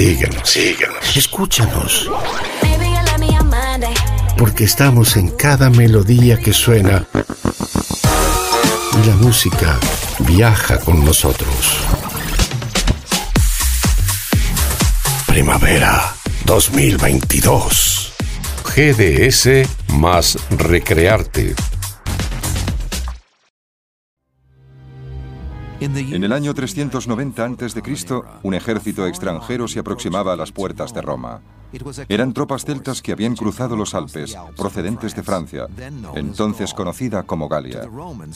Síguenos, síguenos. Escúchanos. Porque estamos en cada melodía que suena y la música viaja con nosotros. Primavera 2022. GDS más Recrearte. En el año 390 a.C., un ejército extranjero se aproximaba a las puertas de Roma. Eran tropas celtas que habían cruzado los Alpes, procedentes de Francia, entonces conocida como Galia.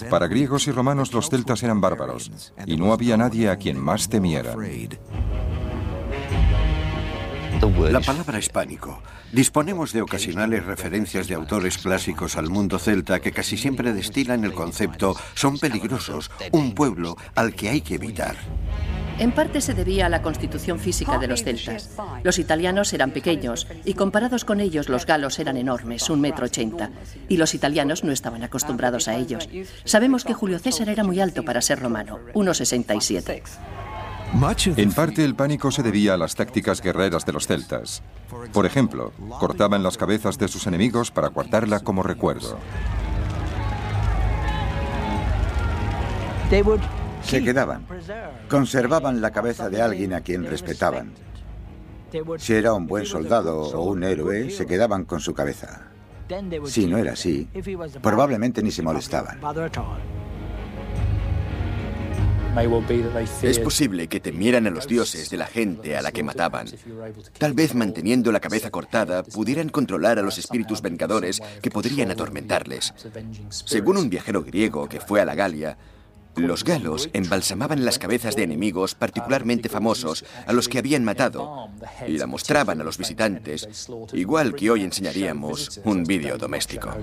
Para griegos y romanos los celtas eran bárbaros, y no había nadie a quien más temieran. La palabra hispánico. Disponemos de ocasionales referencias de autores clásicos al mundo celta que casi siempre destilan el concepto son peligrosos, un pueblo al que hay que evitar. En parte se debía a la constitución física de los celtas. Los italianos eran pequeños y comparados con ellos los galos eran enormes, un metro ochenta, y los italianos no estaban acostumbrados a ellos. Sabemos que Julio César era muy alto para ser romano, 1,67. En parte el pánico se debía a las tácticas guerreras de los celtas. Por ejemplo, cortaban las cabezas de sus enemigos para guardarla como recuerdo. Se quedaban. Conservaban la cabeza de alguien a quien respetaban. Si era un buen soldado o un héroe, se quedaban con su cabeza. Si no era así, probablemente ni se molestaban. Es posible que temieran a los dioses de la gente a la que mataban. Tal vez manteniendo la cabeza cortada pudieran controlar a los espíritus vengadores que podrían atormentarles. Según un viajero griego que fue a la Galia, los galos embalsamaban las cabezas de enemigos particularmente famosos a los que habían matado y la mostraban a los visitantes, igual que hoy enseñaríamos un vídeo doméstico.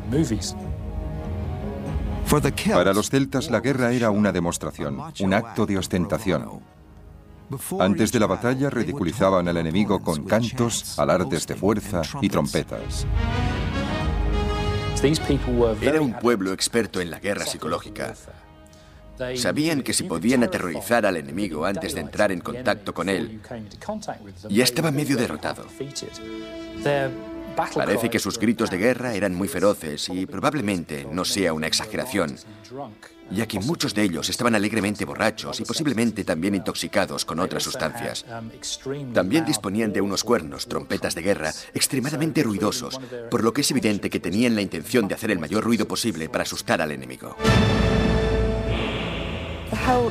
Para los celtas la guerra era una demostración, un acto de ostentación. Antes de la batalla ridiculizaban al enemigo con cantos, alardes de fuerza y trompetas. Era un pueblo experto en la guerra psicológica. Sabían que si podían aterrorizar al enemigo antes de entrar en contacto con él, ya estaba medio derrotado. Parece que sus gritos de guerra eran muy feroces y probablemente no sea una exageración, ya que muchos de ellos estaban alegremente borrachos y posiblemente también intoxicados con otras sustancias. También disponían de unos cuernos, trompetas de guerra, extremadamente ruidosos, por lo que es evidente que tenían la intención de hacer el mayor ruido posible para asustar al enemigo.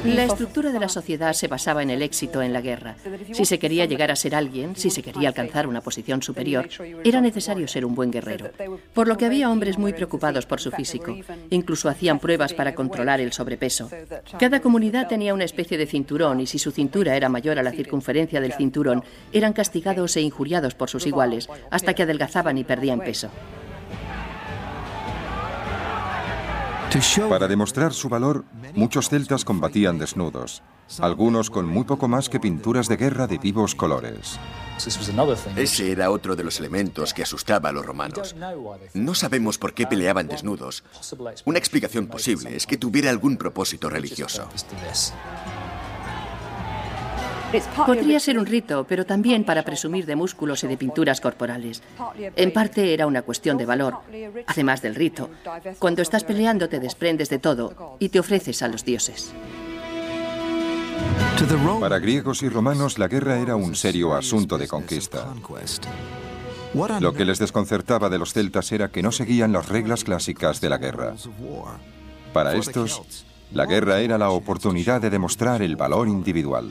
La estructura de la sociedad se basaba en el éxito en la guerra. Si se quería llegar a ser alguien, si se quería alcanzar una posición superior, era necesario ser un buen guerrero. Por lo que había hombres muy preocupados por su físico. Incluso hacían pruebas para controlar el sobrepeso. Cada comunidad tenía una especie de cinturón y si su cintura era mayor a la circunferencia del cinturón, eran castigados e injuriados por sus iguales hasta que adelgazaban y perdían peso. Para demostrar su valor, muchos celtas combatían desnudos, algunos con muy poco más que pinturas de guerra de vivos colores. Ese era otro de los elementos que asustaba a los romanos. No sabemos por qué peleaban desnudos. Una explicación posible es que tuviera algún propósito religioso. Podría ser un rito, pero también para presumir de músculos y de pinturas corporales. En parte era una cuestión de valor, además del rito. Cuando estás peleando te desprendes de todo y te ofreces a los dioses. Para griegos y romanos la guerra era un serio asunto de conquista. Lo que les desconcertaba de los celtas era que no seguían las reglas clásicas de la guerra. Para estos, la guerra era la oportunidad de demostrar el valor individual.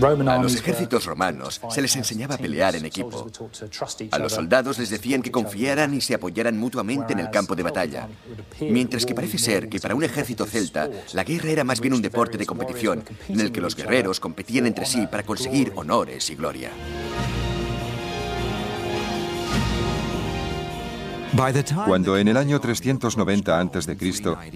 A los ejércitos romanos se les enseñaba a pelear en equipo. A los soldados les decían que confiaran y se apoyaran mutuamente en el campo de batalla. Mientras que parece ser que para un ejército celta la guerra era más bien un deporte de competición en el que los guerreros competían entre sí para conseguir honores y gloria. Cuando en el año 390 a.C.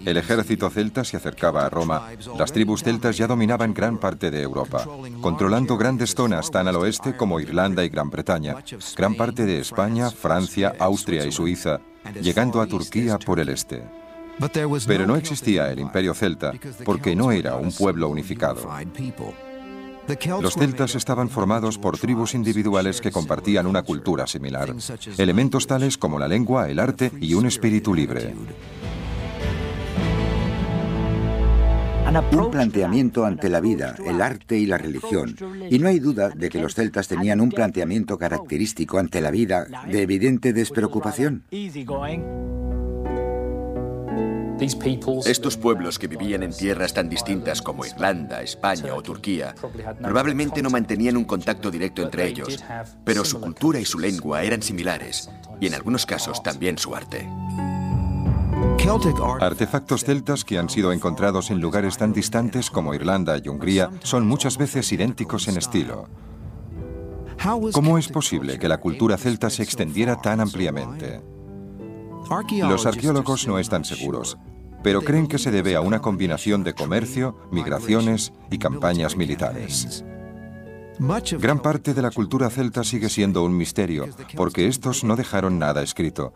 el ejército celta se acercaba a Roma, las tribus celtas ya dominaban gran parte de Europa, controlando grandes zonas tan al oeste como Irlanda y Gran Bretaña, gran parte de España, Francia, Austria y Suiza, llegando a Turquía por el este. Pero no existía el imperio celta porque no era un pueblo unificado. Los celtas estaban formados por tribus individuales que compartían una cultura similar, elementos tales como la lengua, el arte y un espíritu libre. Un planteamiento ante la vida, el arte y la religión. Y no hay duda de que los celtas tenían un planteamiento característico ante la vida de evidente despreocupación. Estos pueblos que vivían en tierras tan distintas como Irlanda, España o Turquía probablemente no mantenían un contacto directo entre ellos, pero su cultura y su lengua eran similares, y en algunos casos también su arte. Artefactos celtas que han sido encontrados en lugares tan distantes como Irlanda y Hungría son muchas veces idénticos en estilo. ¿Cómo es posible que la cultura celta se extendiera tan ampliamente? Los arqueólogos no están seguros, pero creen que se debe a una combinación de comercio, migraciones y campañas militares. Gran parte de la cultura celta sigue siendo un misterio, porque estos no dejaron nada escrito.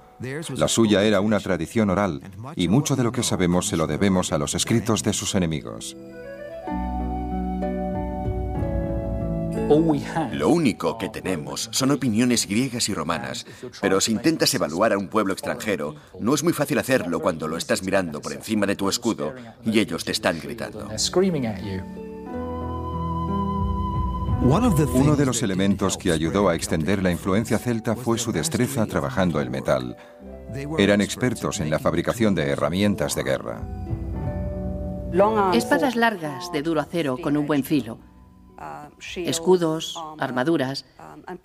La suya era una tradición oral, y mucho de lo que sabemos se lo debemos a los escritos de sus enemigos. Lo único que tenemos son opiniones griegas y romanas, pero si intentas evaluar a un pueblo extranjero, no es muy fácil hacerlo cuando lo estás mirando por encima de tu escudo y ellos te están gritando. Uno de los elementos que ayudó a extender la influencia celta fue su destreza trabajando el metal. Eran expertos en la fabricación de herramientas de guerra. Espadas largas de duro acero con un buen filo, escudos, armaduras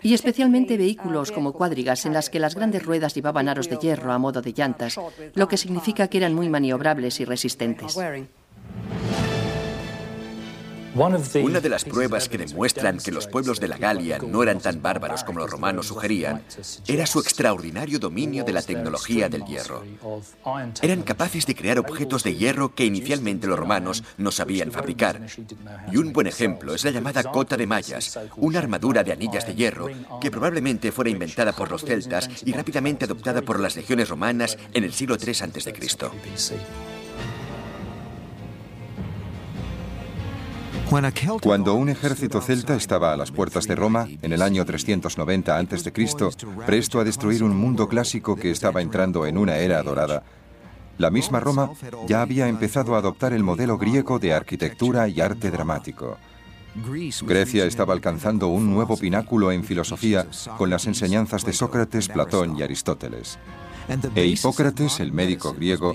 y especialmente vehículos como cuadrigas en las que las grandes ruedas llevaban aros de hierro a modo de llantas, lo que significa que eran muy maniobrables y resistentes. Una de las pruebas que demuestran que los pueblos de la Galia no eran tan bárbaros como los romanos sugerían era su extraordinario dominio de la tecnología del hierro. Eran capaces de crear objetos de hierro que inicialmente los romanos no sabían fabricar. Y un buen ejemplo es la llamada cota de mallas, una armadura de anillas de hierro que probablemente fuera inventada por los celtas y rápidamente adoptada por las legiones romanas en el siglo III a.C. Cuando un ejército celta estaba a las puertas de Roma, en el año 390 a.C., presto a destruir un mundo clásico que estaba entrando en una era dorada, la misma Roma ya había empezado a adoptar el modelo griego de arquitectura y arte dramático. Grecia estaba alcanzando un nuevo pináculo en filosofía con las enseñanzas de Sócrates, Platón y Aristóteles. E Hipócrates, el médico griego,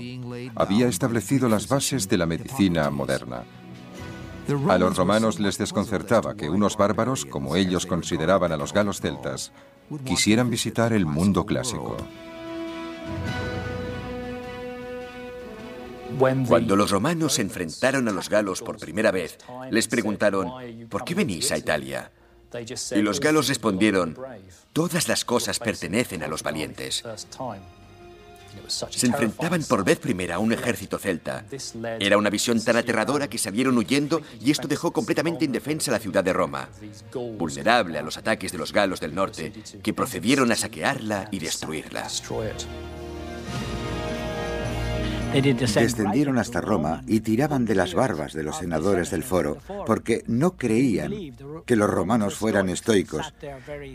había establecido las bases de la medicina moderna. A los romanos les desconcertaba que unos bárbaros, como ellos consideraban a los galos celtas, quisieran visitar el mundo clásico. Cuando los romanos se enfrentaron a los galos por primera vez, les preguntaron, ¿por qué venís a Italia? Y los galos respondieron, todas las cosas pertenecen a los valientes. Se enfrentaban por vez primera a un ejército celta. Era una visión tan aterradora que salieron huyendo y esto dejó completamente indefensa la ciudad de Roma, vulnerable a los ataques de los galos del norte, que procedieron a saquearla y destruirla. Descendieron hasta Roma y tiraban de las barbas de los senadores del foro, porque no creían que los romanos fueran estoicos,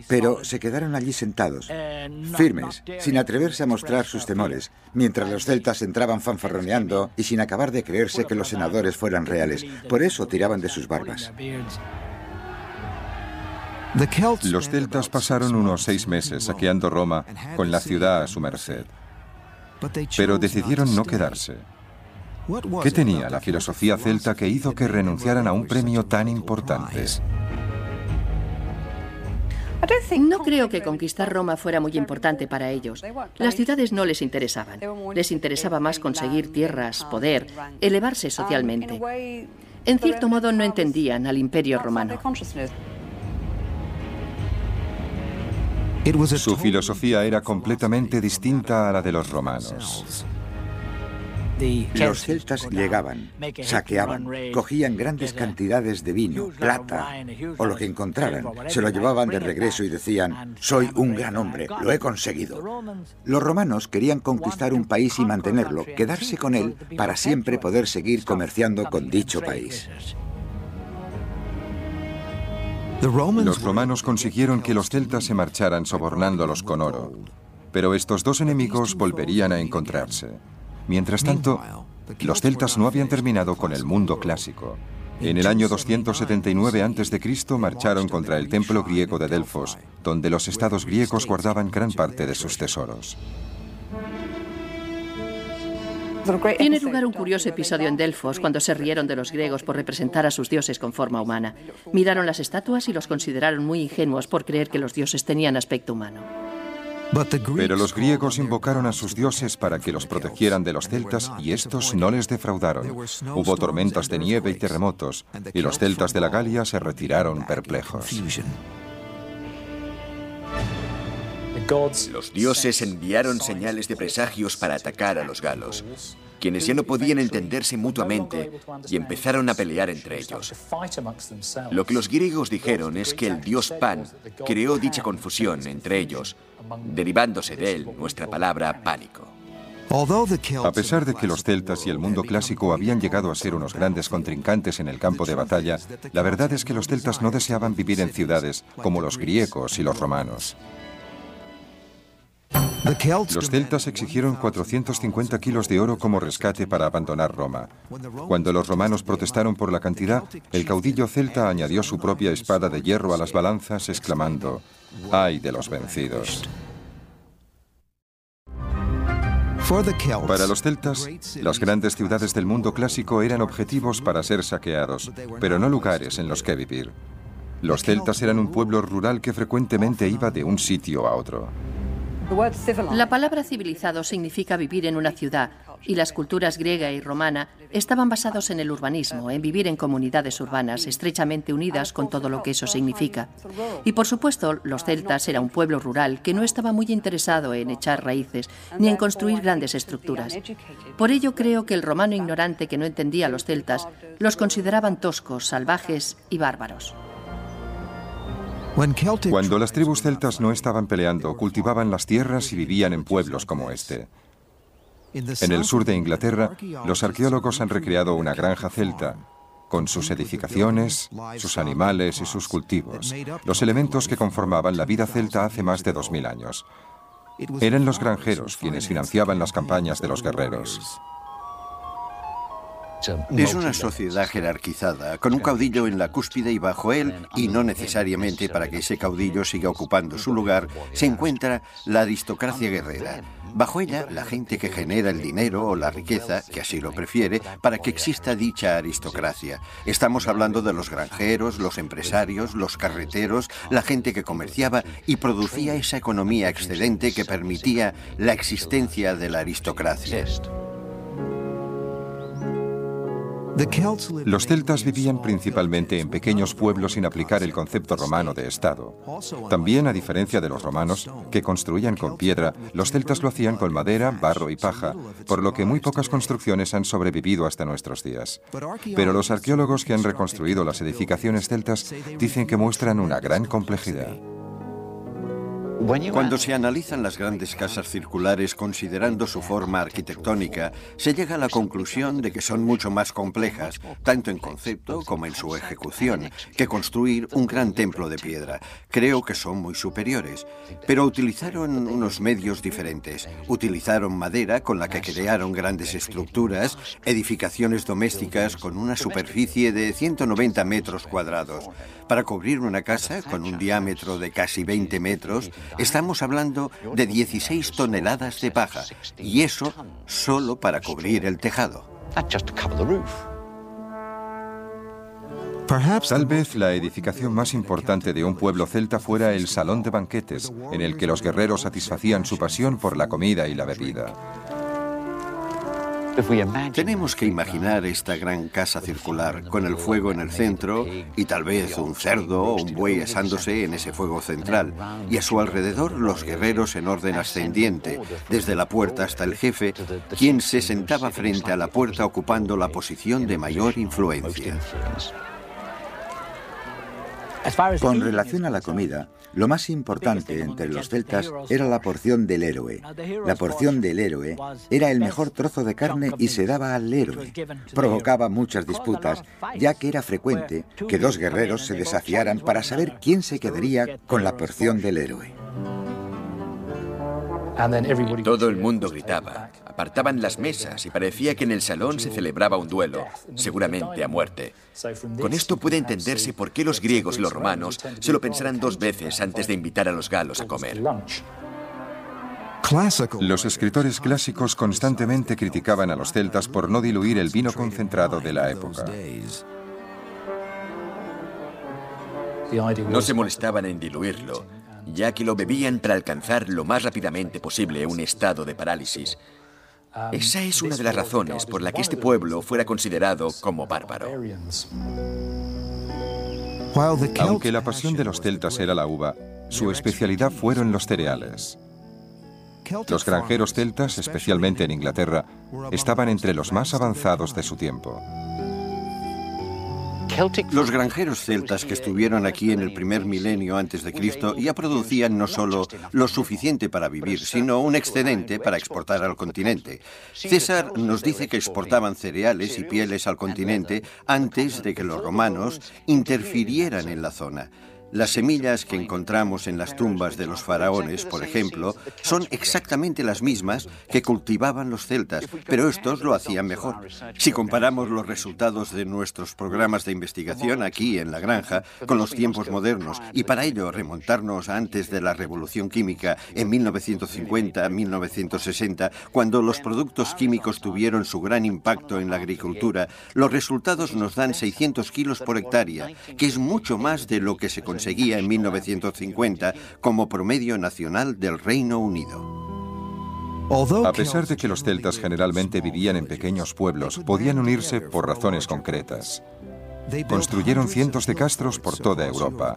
pero se quedaron allí sentados, firmes, sin atreverse a mostrar sus temores, mientras los celtas entraban fanfarroneando y sin acabar de creerse que los senadores fueran reales. Por eso tiraban de sus barbas. Los celtas pasaron unos seis meses saqueando Roma con la ciudad a su merced pero decidieron no quedarse. ¿Qué tenía la filosofía celta que hizo que renunciaran a un premio tan importante? No creo que conquistar Roma fuera muy importante para ellos. Las ciudades no les interesaban. Les interesaba más conseguir tierras, poder, elevarse socialmente. En cierto modo no entendían al imperio romano. Su filosofía era completamente distinta a la de los romanos. Los celtas llegaban, saqueaban, cogían grandes cantidades de vino, plata o lo que encontraran, se lo llevaban de regreso y decían, soy un gran hombre, lo he conseguido. Los romanos querían conquistar un país y mantenerlo, quedarse con él para siempre poder seguir comerciando con dicho país. Los romanos consiguieron que los celtas se marcharan sobornándolos con oro, pero estos dos enemigos volverían a encontrarse. Mientras tanto, los celtas no habían terminado con el mundo clásico. En el año 279 a.C. marcharon contra el templo griego de Delfos, donde los estados griegos guardaban gran parte de sus tesoros. Tiene lugar un curioso episodio en Delfos cuando se rieron de los griegos por representar a sus dioses con forma humana. Miraron las estatuas y los consideraron muy ingenuos por creer que los dioses tenían aspecto humano. Pero los griegos invocaron a sus dioses para que los protegieran de los celtas y estos no les defraudaron. Hubo tormentas de nieve y terremotos, y los celtas de la Galia se retiraron perplejos. Los dioses enviaron señales de presagios para atacar a los galos, quienes ya no podían entenderse mutuamente y empezaron a pelear entre ellos. Lo que los griegos dijeron es que el dios Pan creó dicha confusión entre ellos, derivándose de él nuestra palabra pánico. A pesar de que los celtas y el mundo clásico habían llegado a ser unos grandes contrincantes en el campo de batalla, la verdad es que los celtas no deseaban vivir en ciudades como los griegos y los romanos. Los celtas exigieron 450 kilos de oro como rescate para abandonar Roma. Cuando los romanos protestaron por la cantidad, el caudillo celta añadió su propia espada de hierro a las balanzas, exclamando, ¡ay de los vencidos! Para los celtas, las grandes ciudades del mundo clásico eran objetivos para ser saqueados, pero no lugares en los que vivir. Los celtas eran un pueblo rural que frecuentemente iba de un sitio a otro. La palabra civilizado significa vivir en una ciudad y las culturas griega y romana estaban basados en el urbanismo, en vivir en comunidades urbanas estrechamente unidas con todo lo que eso significa. Y por supuesto, los celtas era un pueblo rural que no estaba muy interesado en echar raíces ni en construir grandes estructuras. Por ello creo que el romano ignorante que no entendía a los celtas los consideraban toscos, salvajes y bárbaros. Cuando las tribus celtas no estaban peleando, cultivaban las tierras y vivían en pueblos como este. En el sur de Inglaterra, los arqueólogos han recreado una granja celta, con sus edificaciones, sus animales y sus cultivos, los elementos que conformaban la vida celta hace más de 2000 años. Eran los granjeros quienes financiaban las campañas de los guerreros. Es una sociedad jerarquizada, con un caudillo en la cúspide y bajo él, y no necesariamente para que ese caudillo siga ocupando su lugar, se encuentra la aristocracia guerrera. Bajo ella, la gente que genera el dinero o la riqueza, que así lo prefiere, para que exista dicha aristocracia. Estamos hablando de los granjeros, los empresarios, los carreteros, la gente que comerciaba y producía esa economía excedente que permitía la existencia de la aristocracia. Los celtas vivían principalmente en pequeños pueblos sin aplicar el concepto romano de Estado. También, a diferencia de los romanos, que construían con piedra, los celtas lo hacían con madera, barro y paja, por lo que muy pocas construcciones han sobrevivido hasta nuestros días. Pero los arqueólogos que han reconstruido las edificaciones celtas dicen que muestran una gran complejidad. Cuando se analizan las grandes casas circulares considerando su forma arquitectónica, se llega a la conclusión de que son mucho más complejas, tanto en concepto como en su ejecución, que construir un gran templo de piedra. Creo que son muy superiores, pero utilizaron unos medios diferentes. Utilizaron madera con la que crearon grandes estructuras, edificaciones domésticas con una superficie de 190 metros cuadrados. Para cubrir una casa con un diámetro de casi 20 metros, Estamos hablando de 16 toneladas de paja, y eso solo para cubrir el tejado. Tal vez la edificación más importante de un pueblo celta fuera el salón de banquetes, en el que los guerreros satisfacían su pasión por la comida y la bebida. Tenemos que imaginar esta gran casa circular con el fuego en el centro y tal vez un cerdo o un buey asándose en ese fuego central y a su alrededor los guerreros en orden ascendiente, desde la puerta hasta el jefe, quien se sentaba frente a la puerta ocupando la posición de mayor influencia. Con relación a la comida, lo más importante entre los celtas era la porción del héroe. La porción del héroe era el mejor trozo de carne y se daba al héroe. Provocaba muchas disputas, ya que era frecuente que dos guerreros se desafiaran para saber quién se quedaría con la porción del héroe. Todo el mundo gritaba, apartaban las mesas y parecía que en el salón se celebraba un duelo, seguramente a muerte. Con esto puede entenderse por qué los griegos y los romanos se lo pensaran dos veces antes de invitar a los galos a comer. Los escritores clásicos constantemente criticaban a los celtas por no diluir el vino concentrado de la época. No se molestaban en diluirlo, ya que lo bebían para alcanzar lo más rápidamente posible un estado de parálisis. Esa es una de las razones por la que este pueblo fuera considerado como bárbaro. Aunque la pasión de los celtas era la uva, su especialidad fueron los cereales. Los granjeros celtas, especialmente en Inglaterra, estaban entre los más avanzados de su tiempo. Los granjeros celtas que estuvieron aquí en el primer milenio antes de Cristo ya producían no solo lo suficiente para vivir, sino un excedente para exportar al continente. César nos dice que exportaban cereales y pieles al continente antes de que los romanos interfirieran en la zona. Las semillas que encontramos en las tumbas de los faraones, por ejemplo, son exactamente las mismas que cultivaban los celtas, pero estos lo hacían mejor. Si comparamos los resultados de nuestros programas de investigación aquí en la granja con los tiempos modernos y para ello remontarnos antes de la revolución química en 1950-1960, cuando los productos químicos tuvieron su gran impacto en la agricultura, los resultados nos dan 600 kilos por hectárea, que es mucho más de lo que se consigue seguía en 1950 como promedio nacional del Reino Unido. A pesar de que los celtas generalmente vivían en pequeños pueblos, podían unirse por razones concretas. Construyeron cientos de castros por toda Europa,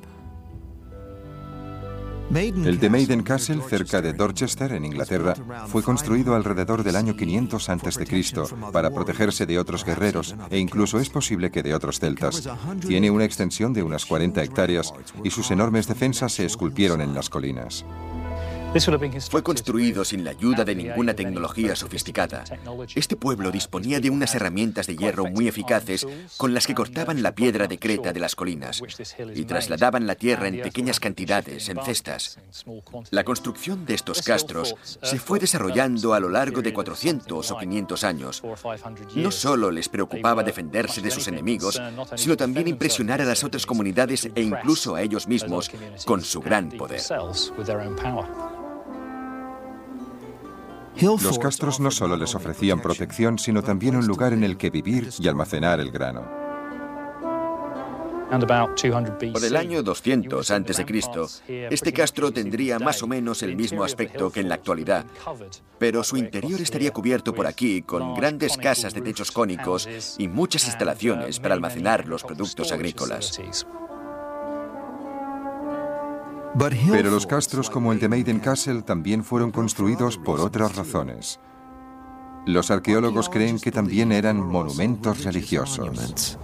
el de Maiden Castle, cerca de Dorchester, en Inglaterra, fue construido alrededor del año 500 a.C. para protegerse de otros guerreros e incluso es posible que de otros celtas. Tiene una extensión de unas 40 hectáreas y sus enormes defensas se esculpieron en las colinas. Fue construido sin la ayuda de ninguna tecnología sofisticada. Este pueblo disponía de unas herramientas de hierro muy eficaces con las que cortaban la piedra de creta de las colinas y trasladaban la tierra en pequeñas cantidades, en cestas. La construcción de estos castros se fue desarrollando a lo largo de 400 o 500 años. No solo les preocupaba defenderse de sus enemigos, sino también impresionar a las otras comunidades e incluso a ellos mismos con su gran poder. Los castros no solo les ofrecían protección, sino también un lugar en el que vivir y almacenar el grano. Por el año 200 a.C., este castro tendría más o menos el mismo aspecto que en la actualidad, pero su interior estaría cubierto por aquí con grandes casas de techos cónicos y muchas instalaciones para almacenar los productos agrícolas. Pero los castros como el de Maiden Castle también fueron construidos por otras razones. Los arqueólogos creen que también eran monumentos religiosos.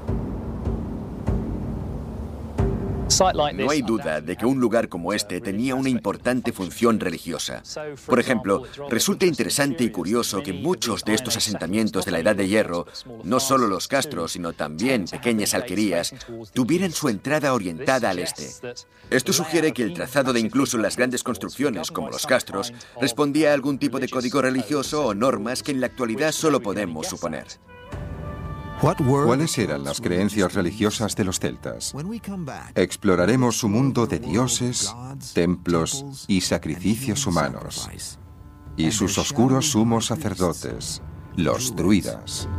No hay duda de que un lugar como este tenía una importante función religiosa. Por ejemplo, resulta interesante y curioso que muchos de estos asentamientos de la Edad de Hierro, no solo los castros, sino también pequeñas alquerías, tuvieran su entrada orientada al este. Esto sugiere que el trazado de incluso las grandes construcciones, como los castros, respondía a algún tipo de código religioso o normas que en la actualidad solo podemos suponer. ¿Cuáles eran las creencias religiosas de los celtas? Exploraremos su mundo de dioses, templos y sacrificios humanos, y sus oscuros sumos sacerdotes, los druidas.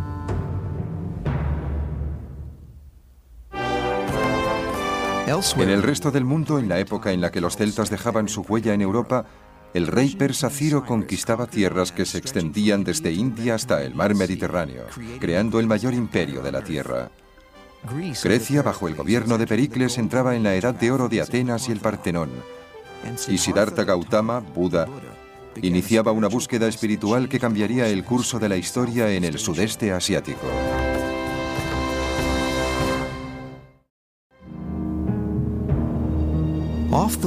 En el resto del mundo, en la época en la que los celtas dejaban su huella en Europa, el rey persa Ciro conquistaba tierras que se extendían desde India hasta el mar Mediterráneo, creando el mayor imperio de la tierra. Grecia, bajo el gobierno de Pericles, entraba en la edad de oro de Atenas y el Partenón. Y Siddhartha Gautama, Buda, iniciaba una búsqueda espiritual que cambiaría el curso de la historia en el sudeste asiático.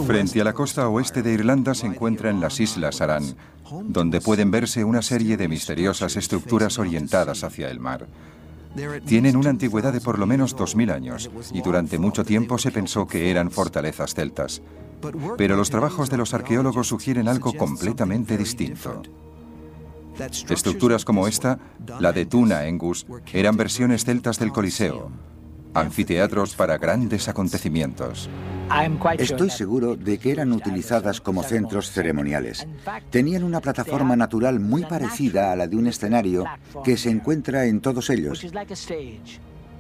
Frente a la costa oeste de Irlanda se encuentran las Islas Aran, donde pueden verse una serie de misteriosas estructuras orientadas hacia el mar. Tienen una antigüedad de por lo menos 2.000 años y durante mucho tiempo se pensó que eran fortalezas celtas. Pero los trabajos de los arqueólogos sugieren algo completamente distinto. Estructuras como esta, la de Tuna Engus, eran versiones celtas del Coliseo, anfiteatros para grandes acontecimientos. Estoy seguro de que eran utilizadas como centros ceremoniales. Tenían una plataforma natural muy parecida a la de un escenario que se encuentra en todos ellos.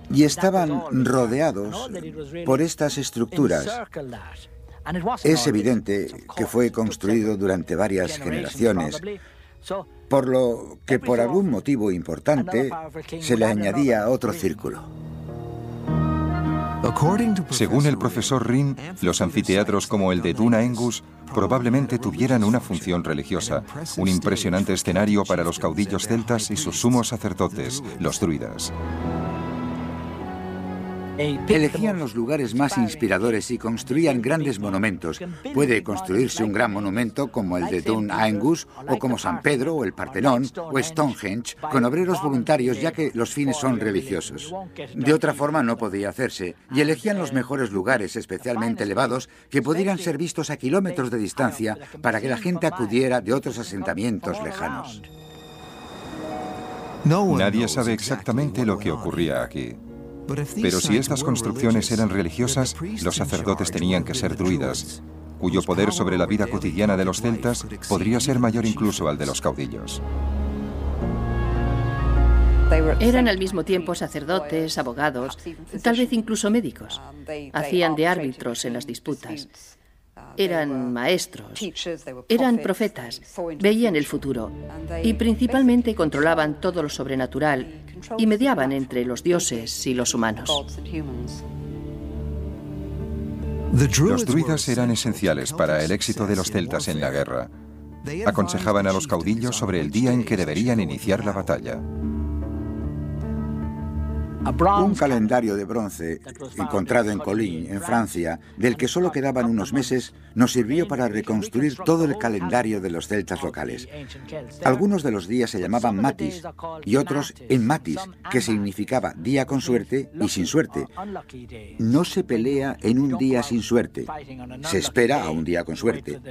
Y estaban rodeados por estas estructuras. Es evidente que fue construido durante varias generaciones, por lo que por algún motivo importante se le añadía otro círculo. Según el profesor Rin, los anfiteatros como el de Duna Engus probablemente tuvieran una función religiosa, un impresionante escenario para los caudillos celtas y sus sumos sacerdotes, los druidas. Elegían los lugares más inspiradores y construían grandes monumentos. Puede construirse un gran monumento como el de Dun Aengus o como San Pedro o el Partenón o Stonehenge con obreros voluntarios ya que los fines son religiosos. De otra forma no podía hacerse y elegían los mejores lugares especialmente elevados que pudieran ser vistos a kilómetros de distancia para que la gente acudiera de otros asentamientos lejanos. Nadie sabe exactamente lo que ocurría aquí. Pero si estas construcciones eran religiosas, los sacerdotes tenían que ser druidas, cuyo poder sobre la vida cotidiana de los celtas podría ser mayor incluso al de los caudillos. Eran al mismo tiempo sacerdotes, abogados, tal vez incluso médicos. Hacían de árbitros en las disputas eran maestros, eran profetas, veían el futuro y principalmente controlaban todo lo sobrenatural y mediaban entre los dioses y los humanos. Los druidas eran esenciales para el éxito de los celtas en la guerra. Aconsejaban a los caudillos sobre el día en que deberían iniciar la batalla. Un calendario de bronce encontrado en Colín, en Francia, del que solo quedaban unos meses, nos sirvió para reconstruir todo el calendario de los celtas locales. Algunos de los días se llamaban matis y otros en matis, que significaba día con suerte y sin suerte. No se pelea en un día sin suerte, se espera a un día con suerte.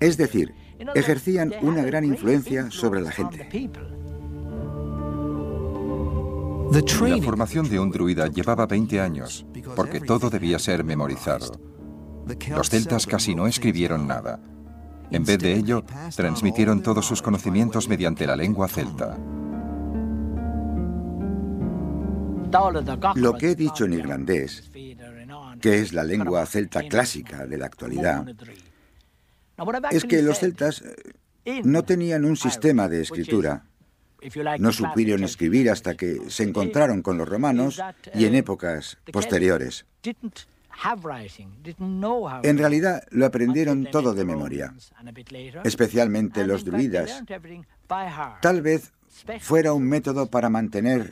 Es decir, ejercían una gran influencia sobre la gente. La formación de un druida llevaba 20 años, porque todo debía ser memorizado. Los celtas casi no escribieron nada. En vez de ello, transmitieron todos sus conocimientos mediante la lengua celta. Lo que he dicho en irlandés, que es la lengua celta clásica de la actualidad, es que los celtas eh, no tenían un sistema de escritura no supieron escribir hasta que se encontraron con los romanos y en épocas posteriores. En realidad lo aprendieron todo de memoria, especialmente los druidas. Tal vez fuera un método para mantener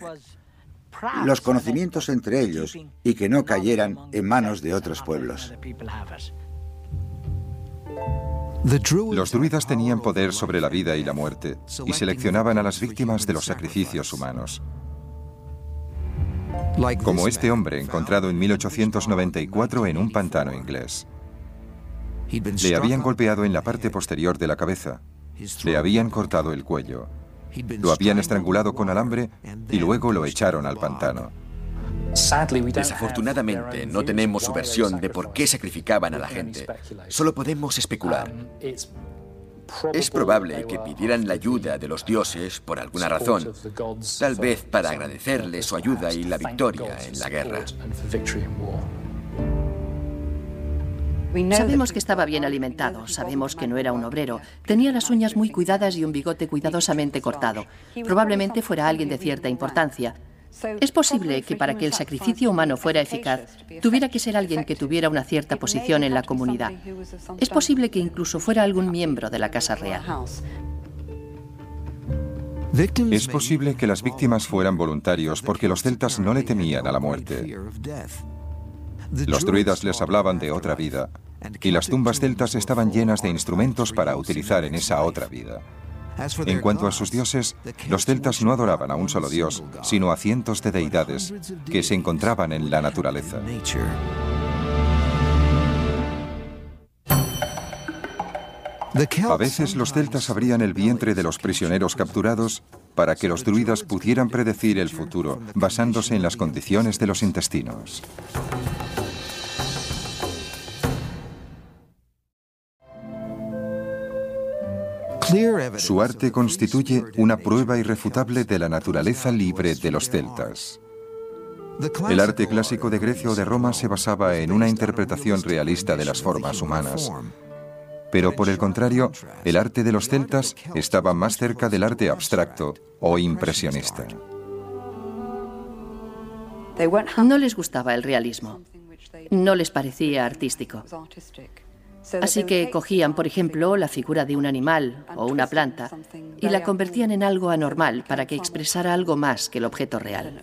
los conocimientos entre ellos y que no cayeran en manos de otros pueblos. Los druidas tenían poder sobre la vida y la muerte y seleccionaban a las víctimas de los sacrificios humanos. Como este hombre encontrado en 1894 en un pantano inglés. Le habían golpeado en la parte posterior de la cabeza, le habían cortado el cuello, lo habían estrangulado con alambre y luego lo echaron al pantano. Desafortunadamente, no tenemos su versión de por qué sacrificaban a la gente. Solo podemos especular. Es probable que pidieran la ayuda de los dioses por alguna razón, tal vez para agradecerles su ayuda y la victoria en la guerra. Sabemos que estaba bien alimentado, sabemos que no era un obrero, tenía las uñas muy cuidadas y un bigote cuidadosamente cortado. Probablemente fuera alguien de cierta importancia, es posible que para que el sacrificio humano fuera eficaz, tuviera que ser alguien que tuviera una cierta posición en la comunidad. Es posible que incluso fuera algún miembro de la Casa Real. Es posible que las víctimas fueran voluntarios porque los celtas no le temían a la muerte. Los druidas les hablaban de otra vida, y las tumbas celtas estaban llenas de instrumentos para utilizar en esa otra vida. En cuanto a sus dioses, los celtas no adoraban a un solo dios, sino a cientos de deidades que se encontraban en la naturaleza. A veces los celtas abrían el vientre de los prisioneros capturados para que los druidas pudieran predecir el futuro, basándose en las condiciones de los intestinos. Su arte constituye una prueba irrefutable de la naturaleza libre de los celtas. El arte clásico de Grecia o de Roma se basaba en una interpretación realista de las formas humanas. Pero por el contrario, el arte de los celtas estaba más cerca del arte abstracto o impresionista. No les gustaba el realismo. No les parecía artístico. Así que cogían, por ejemplo, la figura de un animal o una planta y la convertían en algo anormal para que expresara algo más que el objeto real.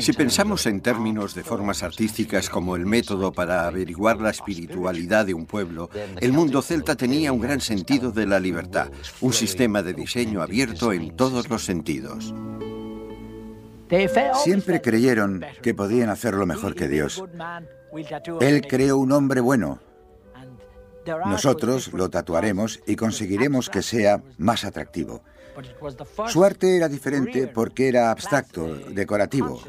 Si pensamos en términos de formas artísticas como el método para averiguar la espiritualidad de un pueblo, el mundo celta tenía un gran sentido de la libertad, un sistema de diseño abierto en todos los sentidos. Siempre creyeron que podían hacerlo mejor que Dios. Él creó un hombre bueno. Nosotros lo tatuaremos y conseguiremos que sea más atractivo. Su arte era diferente porque era abstracto, decorativo.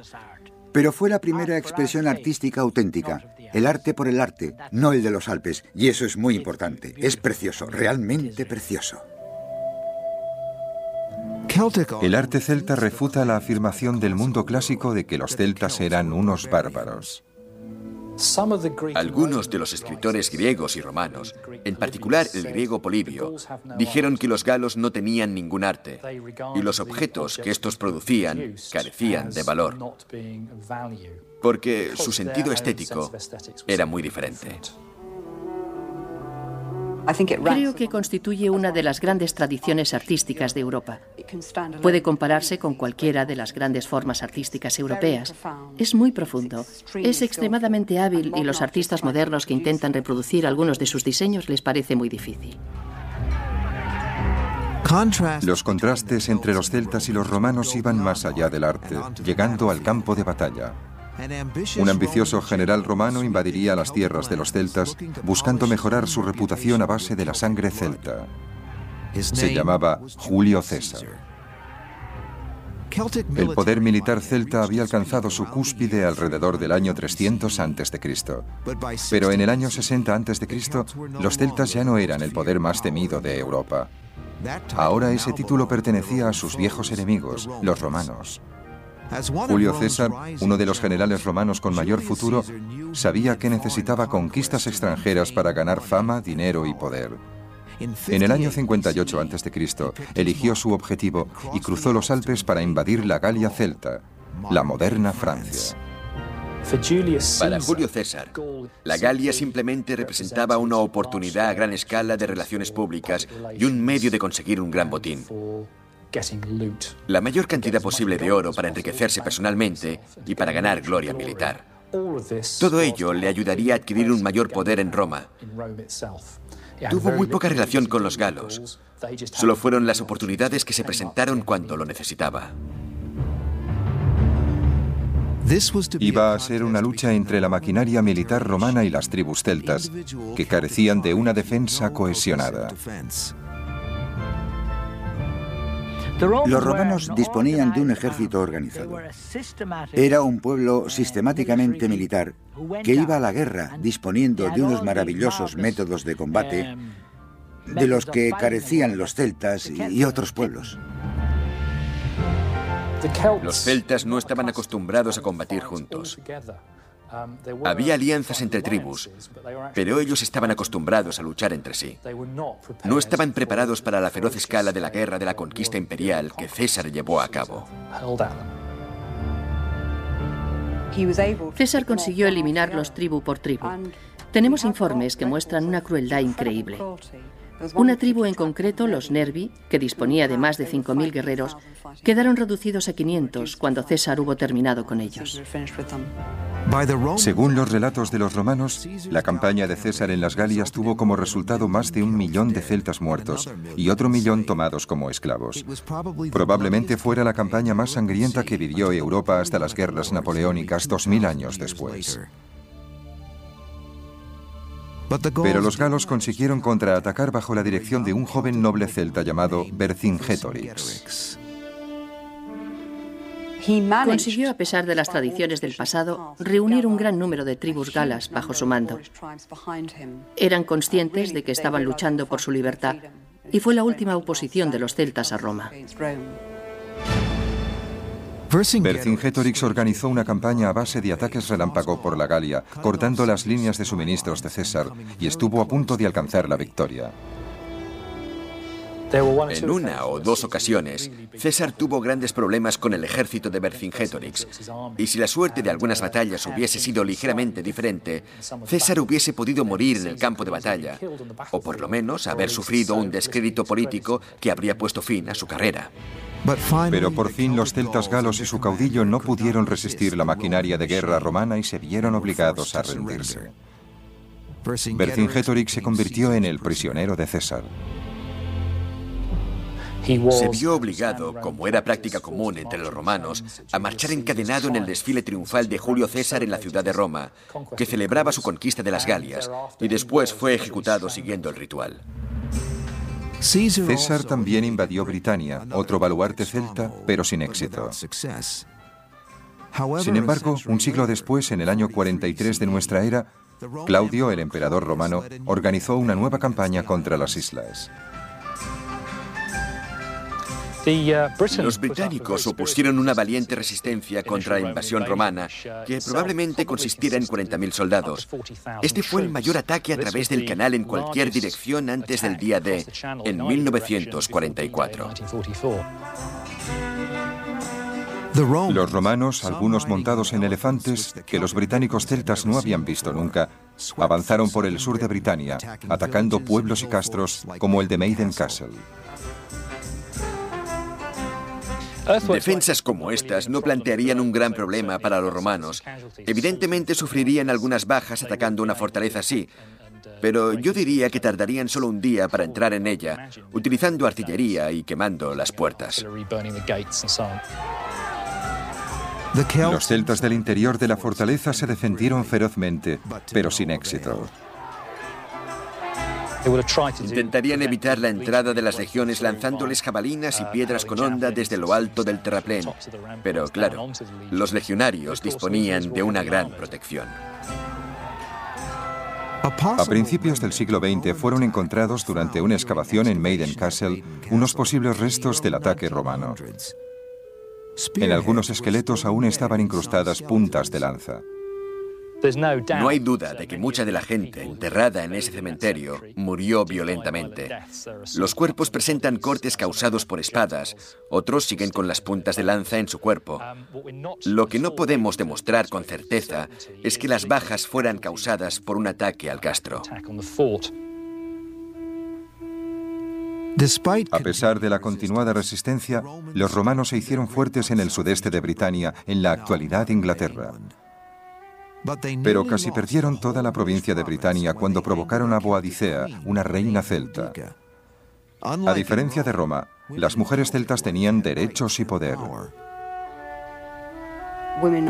Pero fue la primera expresión artística auténtica. El arte por el arte, no el de los Alpes. Y eso es muy importante. Es precioso, realmente precioso. El arte celta refuta la afirmación del mundo clásico de que los celtas eran unos bárbaros. Algunos de los escritores griegos y romanos, en particular el griego Polibio, dijeron que los galos no tenían ningún arte y los objetos que estos producían carecían de valor, porque su sentido estético era muy diferente. Creo que constituye una de las grandes tradiciones artísticas de Europa. Puede compararse con cualquiera de las grandes formas artísticas europeas. Es muy profundo, es extremadamente hábil y los artistas modernos que intentan reproducir algunos de sus diseños les parece muy difícil. Los contrastes entre los celtas y los romanos iban más allá del arte, llegando al campo de batalla. Un ambicioso general romano invadiría las tierras de los celtas buscando mejorar su reputación a base de la sangre celta. Se llamaba Julio César. El poder militar celta había alcanzado su cúspide alrededor del año 300 a.C. Pero en el año 60 a.C., los celtas ya no eran el poder más temido de Europa. Ahora ese título pertenecía a sus viejos enemigos, los romanos. Julio César, uno de los generales romanos con mayor futuro, sabía que necesitaba conquistas extranjeras para ganar fama, dinero y poder. En el año 58 a.C., eligió su objetivo y cruzó los Alpes para invadir la Galia celta, la moderna Francia. Para Julio César, la Galia simplemente representaba una oportunidad a gran escala de relaciones públicas y un medio de conseguir un gran botín. La mayor cantidad posible de oro para enriquecerse personalmente y para ganar gloria militar. Todo ello le ayudaría a adquirir un mayor poder en Roma. Tuvo muy poca relación con los galos. Solo fueron las oportunidades que se presentaron cuando lo necesitaba. Iba a ser una lucha entre la maquinaria militar romana y las tribus celtas, que carecían de una defensa cohesionada. Los romanos disponían de un ejército organizado. Era un pueblo sistemáticamente militar que iba a la guerra disponiendo de unos maravillosos métodos de combate de los que carecían los celtas y otros pueblos. Los celtas no estaban acostumbrados a combatir juntos. Había alianzas entre tribus, pero ellos estaban acostumbrados a luchar entre sí. No estaban preparados para la feroz escala de la guerra de la conquista imperial que César llevó a cabo. César consiguió eliminarlos tribu por tribu. Tenemos informes que muestran una crueldad increíble. Una tribu en concreto, los Nervi, que disponía de más de 5.000 guerreros, quedaron reducidos a 500 cuando César hubo terminado con ellos. Según los relatos de los romanos, la campaña de César en las Galias tuvo como resultado más de un millón de celtas muertos y otro millón tomados como esclavos. Probablemente fuera la campaña más sangrienta que vivió Europa hasta las guerras napoleónicas dos mil años después. Pero los galos consiguieron contraatacar bajo la dirección de un joven noble celta llamado Vercingetorix. Consiguió, a pesar de las tradiciones del pasado, reunir un gran número de tribus galas bajo su mando. Eran conscientes de que estaban luchando por su libertad y fue la última oposición de los celtas a Roma. Vercingetorix organizó una campaña a base de ataques relámpago por la Galia, cortando las líneas de suministros de César, y estuvo a punto de alcanzar la victoria. En una o dos ocasiones, César tuvo grandes problemas con el ejército de Vercingetorix, y si la suerte de algunas batallas hubiese sido ligeramente diferente, César hubiese podido morir en el campo de batalla, o por lo menos haber sufrido un descrédito político que habría puesto fin a su carrera. Pero por fin los celtas galos y su caudillo no pudieron resistir la maquinaria de guerra romana y se vieron obligados a rendirse. Vercingetorix se convirtió en el prisionero de César. Se vio obligado, como era práctica común entre los romanos, a marchar encadenado en el desfile triunfal de Julio César en la ciudad de Roma, que celebraba su conquista de las Galias, y después fue ejecutado siguiendo el ritual. César también invadió Britania, otro baluarte celta, pero sin éxito. Sin embargo, un siglo después, en el año 43 de nuestra era, Claudio, el emperador romano, organizó una nueva campaña contra las islas. Los británicos opusieron una valiente resistencia contra la invasión romana, que probablemente consistiera en 40.000 soldados. Este fue el mayor ataque a través del canal en cualquier dirección antes del día D, en 1944. Los romanos, algunos montados en elefantes, que los británicos celtas no habían visto nunca, avanzaron por el sur de Britania, atacando pueblos y castros como el de Maiden Castle. Defensas como estas no plantearían un gran problema para los romanos. Evidentemente sufrirían algunas bajas atacando una fortaleza así, pero yo diría que tardarían solo un día para entrar en ella, utilizando artillería y quemando las puertas. Los celtas del interior de la fortaleza se defendieron ferozmente, pero sin éxito. Intentarían evitar la entrada de las legiones lanzándoles jabalinas y piedras con onda desde lo alto del terraplén. Pero claro, los legionarios disponían de una gran protección. A principios del siglo XX fueron encontrados durante una excavación en Maiden Castle unos posibles restos del ataque romano. En algunos esqueletos aún estaban incrustadas puntas de lanza. No hay duda de que mucha de la gente enterrada en ese cementerio murió violentamente. Los cuerpos presentan cortes causados por espadas, otros siguen con las puntas de lanza en su cuerpo. Lo que no podemos demostrar con certeza es que las bajas fueran causadas por un ataque al castro. A pesar de la continuada resistencia, los romanos se hicieron fuertes en el sudeste de Britania, en la actualidad Inglaterra. Pero casi perdieron toda la provincia de Britania cuando provocaron a Boadicea, una reina celta. A diferencia de Roma, las mujeres celtas tenían derechos y poder.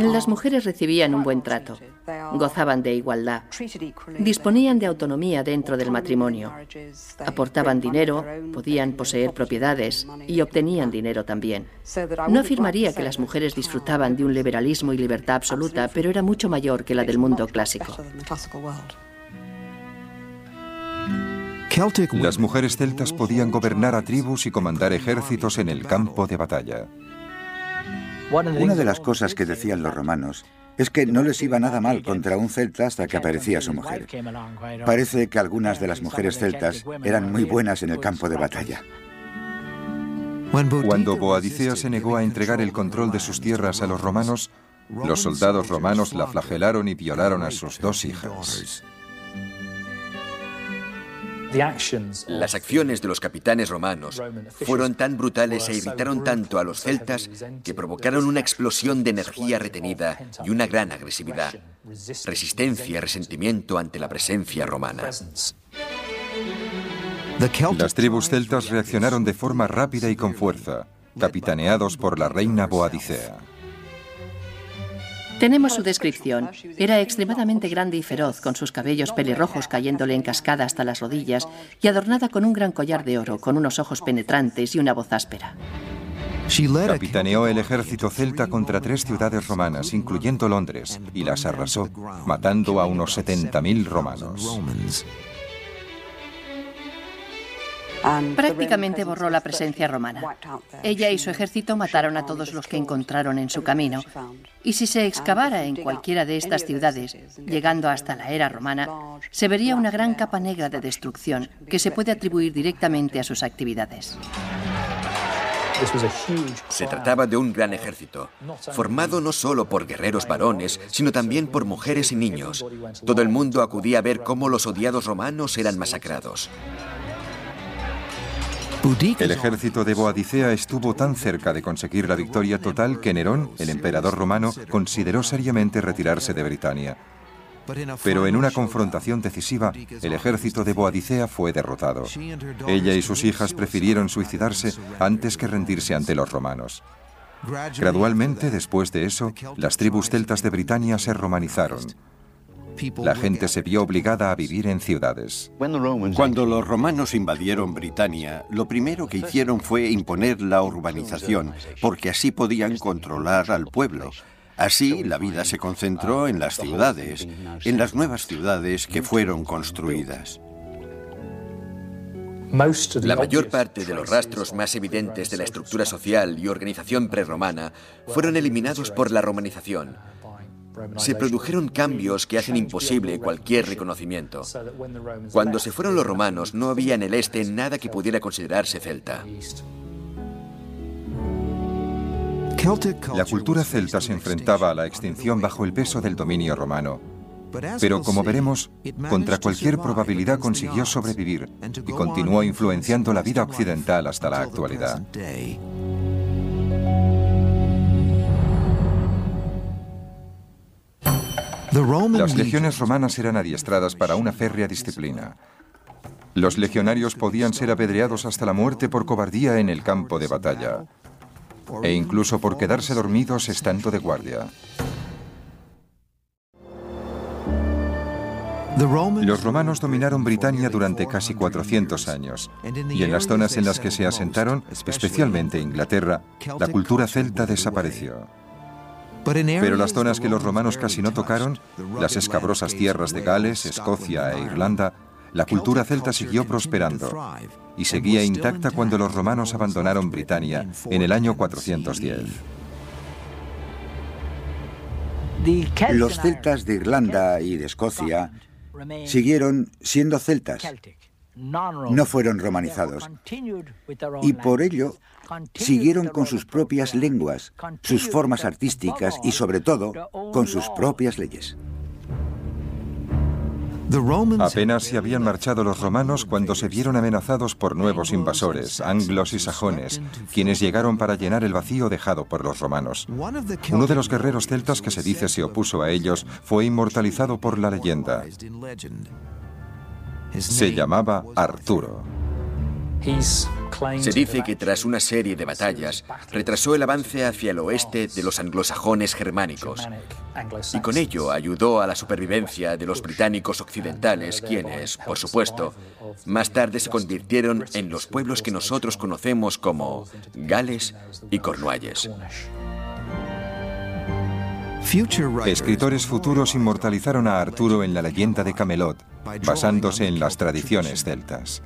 Las mujeres recibían un buen trato, gozaban de igualdad, disponían de autonomía dentro del matrimonio, aportaban dinero, podían poseer propiedades y obtenían dinero también. No afirmaría que las mujeres disfrutaban de un liberalismo y libertad absoluta, pero era mucho mayor que la del mundo clásico. Las mujeres celtas podían gobernar a tribus y comandar ejércitos en el campo de batalla. Una de las cosas que decían los romanos es que no les iba nada mal contra un celta hasta que aparecía su mujer. Parece que algunas de las mujeres celtas eran muy buenas en el campo de batalla. Cuando Boadicea se negó a entregar el control de sus tierras a los romanos, los soldados romanos la flagelaron y violaron a sus dos hijas. Las acciones de los capitanes romanos fueron tan brutales e irritaron tanto a los celtas que provocaron una explosión de energía retenida y una gran agresividad, resistencia y resentimiento ante la presencia romana. Las tribus celtas reaccionaron de forma rápida y con fuerza, capitaneados por la reina Boadicea. Tenemos su descripción. Era extremadamente grande y feroz, con sus cabellos pelirrojos cayéndole en cascada hasta las rodillas y adornada con un gran collar de oro, con unos ojos penetrantes y una voz áspera. Capitaneó el ejército celta contra tres ciudades romanas, incluyendo Londres, y las arrasó, matando a unos 70.000 romanos. Prácticamente borró la presencia romana. Ella y su ejército mataron a todos los que encontraron en su camino. Y si se excavara en cualquiera de estas ciudades, llegando hasta la era romana, se vería una gran capa negra de destrucción que se puede atribuir directamente a sus actividades. Se trataba de un gran ejército, formado no solo por guerreros varones, sino también por mujeres y niños. Todo el mundo acudía a ver cómo los odiados romanos eran masacrados. El ejército de Boadicea estuvo tan cerca de conseguir la victoria total que Nerón, el emperador romano, consideró seriamente retirarse de Britania. Pero en una confrontación decisiva, el ejército de Boadicea fue derrotado. Ella y sus hijas prefirieron suicidarse antes que rendirse ante los romanos. Gradualmente, después de eso, las tribus celtas de Britania se romanizaron. La gente se vio obligada a vivir en ciudades. Cuando los romanos invadieron Britania, lo primero que hicieron fue imponer la urbanización, porque así podían controlar al pueblo. Así, la vida se concentró en las ciudades, en las nuevas ciudades que fueron construidas. La mayor parte de los rastros más evidentes de la estructura social y organización prerromana fueron eliminados por la romanización se produjeron cambios que hacen imposible cualquier reconocimiento. Cuando se fueron los romanos, no había en el este nada que pudiera considerarse celta. La cultura celta se enfrentaba a la extinción bajo el peso del dominio romano. Pero como veremos, contra cualquier probabilidad consiguió sobrevivir y continuó influenciando la vida occidental hasta la actualidad. Las legiones romanas eran adiestradas para una férrea disciplina. Los legionarios podían ser apedreados hasta la muerte por cobardía en el campo de batalla, e incluso por quedarse dormidos estando de guardia. Los romanos dominaron Britania durante casi 400 años, y en las zonas en las que se asentaron, especialmente Inglaterra, la cultura celta desapareció. Pero las zonas que los romanos casi no tocaron, las escabrosas tierras de Gales, Escocia e Irlanda, la cultura celta siguió prosperando y seguía intacta cuando los romanos abandonaron Britania en el año 410. Los celtas de Irlanda y de Escocia siguieron siendo celtas, no fueron romanizados, y por ello siguieron con sus propias lenguas, sus formas artísticas y sobre todo con sus propias leyes. Apenas se habían marchado los romanos cuando se vieron amenazados por nuevos invasores, anglos y sajones, quienes llegaron para llenar el vacío dejado por los romanos. Uno de los guerreros celtas que se dice se opuso a ellos fue inmortalizado por la leyenda. Se llamaba Arturo. Se dice que tras una serie de batallas retrasó el avance hacia el oeste de los anglosajones germánicos. Y con ello ayudó a la supervivencia de los británicos occidentales, quienes, por supuesto, más tarde se convirtieron en los pueblos que nosotros conocemos como Gales y Cornualles. Escritores futuros inmortalizaron a Arturo en la leyenda de Camelot, basándose en las tradiciones celtas.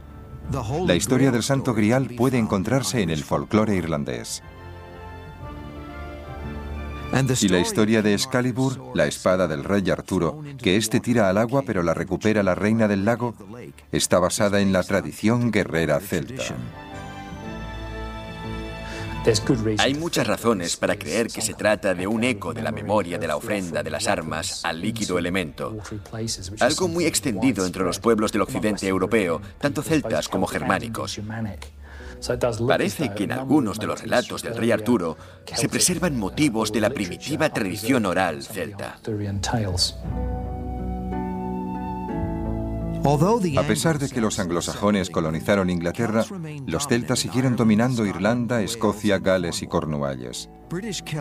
La historia del Santo Grial puede encontrarse en el folclore irlandés. Y la historia de Excalibur, la espada del rey Arturo, que éste tira al agua pero la recupera la reina del lago, está basada en la tradición guerrera celta. Hay muchas razones para creer que se trata de un eco de la memoria de la ofrenda de las armas al líquido elemento, algo muy extendido entre los pueblos del occidente europeo, tanto celtas como germánicos. Parece que en algunos de los relatos del rey Arturo se preservan motivos de la primitiva tradición oral celta. A pesar de que los anglosajones colonizaron Inglaterra, los celtas siguieron dominando Irlanda, Escocia, Gales y Cornualles.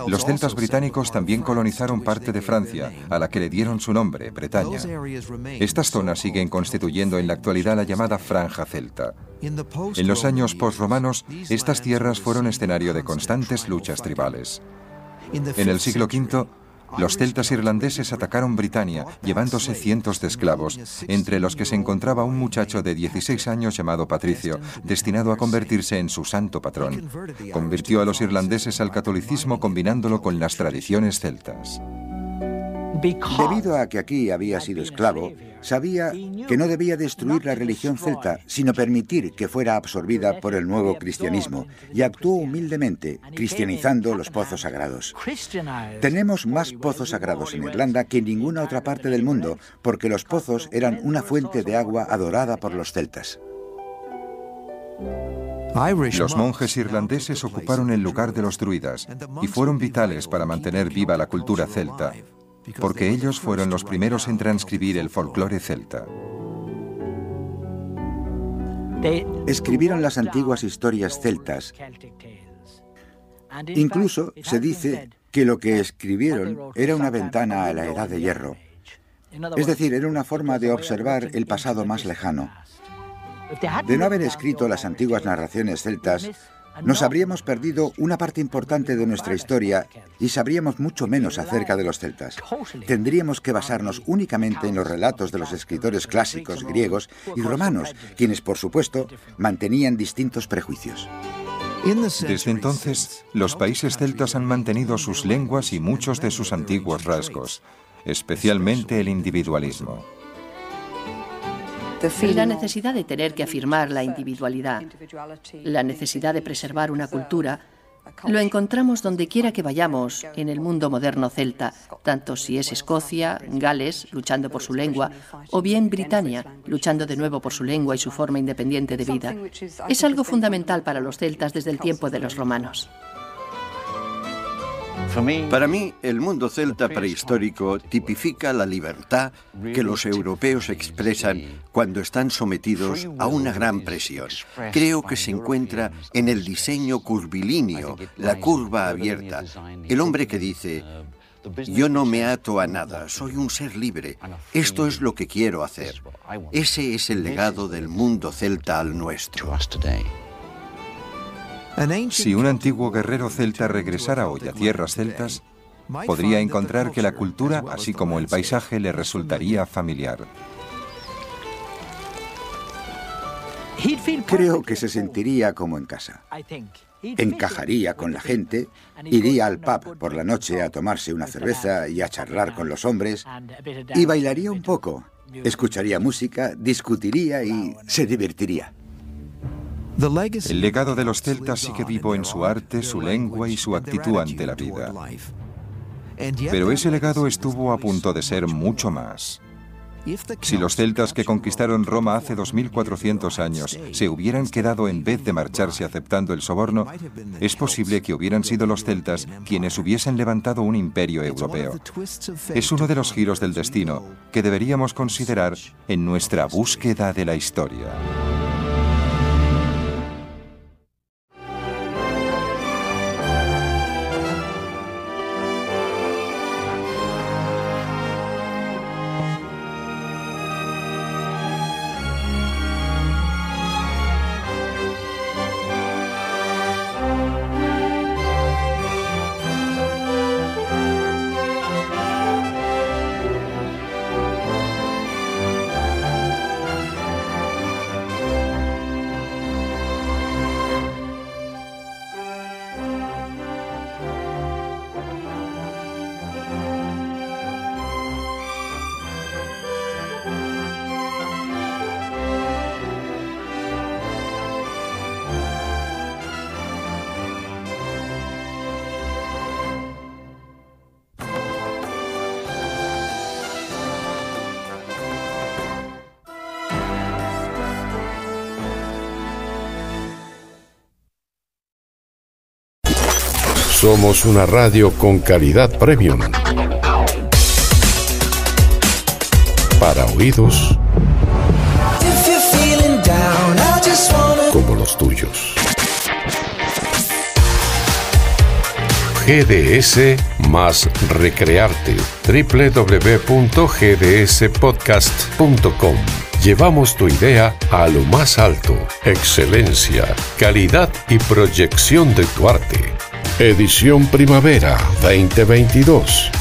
Los celtas británicos también colonizaron parte de Francia, a la que le dieron su nombre, Bretaña. Estas zonas siguen constituyendo en la actualidad la llamada Franja Celta. En los años postromanos, estas tierras fueron escenario de constantes luchas tribales. En el siglo V, los celtas irlandeses atacaron Britania, llevándose cientos de esclavos, entre los que se encontraba un muchacho de 16 años llamado Patricio, destinado a convertirse en su santo patrón. Convirtió a los irlandeses al catolicismo combinándolo con las tradiciones celtas. Debido a que aquí había sido esclavo, sabía que no debía destruir la religión celta, sino permitir que fuera absorbida por el nuevo cristianismo, y actuó humildemente, cristianizando los pozos sagrados. Tenemos más pozos sagrados en Irlanda que en ninguna otra parte del mundo, porque los pozos eran una fuente de agua adorada por los celtas. Los monjes irlandeses ocuparon el lugar de los druidas y fueron vitales para mantener viva la cultura celta porque ellos fueron los primeros en transcribir el folclore celta. Escribieron las antiguas historias celtas. Incluso se dice que lo que escribieron era una ventana a la edad de hierro. Es decir, era una forma de observar el pasado más lejano. De no haber escrito las antiguas narraciones celtas, nos habríamos perdido una parte importante de nuestra historia y sabríamos mucho menos acerca de los celtas. Tendríamos que basarnos únicamente en los relatos de los escritores clásicos griegos y romanos, quienes, por supuesto, mantenían distintos prejuicios. Desde entonces, los países celtas han mantenido sus lenguas y muchos de sus antiguos rasgos, especialmente el individualismo. La necesidad de tener que afirmar la individualidad, la necesidad de preservar una cultura, lo encontramos donde quiera que vayamos en el mundo moderno celta, tanto si es Escocia, Gales, luchando por su lengua, o bien Britania, luchando de nuevo por su lengua y su forma independiente de vida. Es algo fundamental para los celtas desde el tiempo de los romanos. Para mí, el mundo celta prehistórico tipifica la libertad que los europeos expresan cuando están sometidos a una gran presión. Creo que se encuentra en el diseño curvilíneo, la curva abierta. El hombre que dice, yo no me ato a nada, soy un ser libre. Esto es lo que quiero hacer. Ese es el legado del mundo celta al nuestro. Si un antiguo guerrero celta regresara hoy a tierras celtas, podría encontrar que la cultura, así como el paisaje, le resultaría familiar. Creo que se sentiría como en casa. Encajaría con la gente, iría al pub por la noche a tomarse una cerveza y a charlar con los hombres, y bailaría un poco, escucharía música, discutiría y se divertiría. El legado de los celtas sigue vivo en su arte, su lengua y su actitud ante la vida. Pero ese legado estuvo a punto de ser mucho más. Si los celtas que conquistaron Roma hace 2400 años se hubieran quedado en vez de marcharse aceptando el soborno, es posible que hubieran sido los celtas quienes hubiesen levantado un imperio europeo. Es uno de los giros del destino que deberíamos considerar en nuestra búsqueda de la historia. Somos una radio con calidad premium. Para oídos como los tuyos. GDS más recrearte. www.gdspodcast.com. Llevamos tu idea a lo más alto. Excelencia, calidad y proyección de tu arte. Edición Primavera 2022.